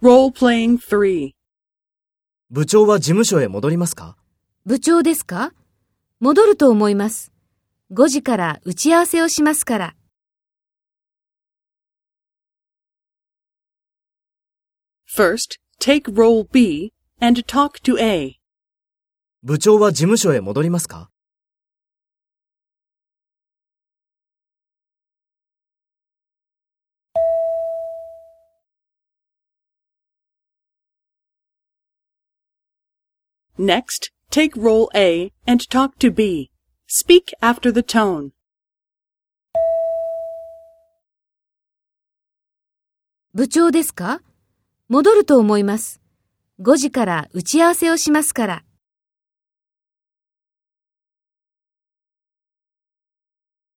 Role-playing 3. 部長は事務所へ戻りますか？部長ですか？戻ると思います。5時から打ち合わせをしますから。First, take role B and talk to A. 部長は事務所へ戻りますか？Next, take role A and talk to B. Speak after the tone. 部長ですか戻ると思います。5時から打ち合わせをしますから。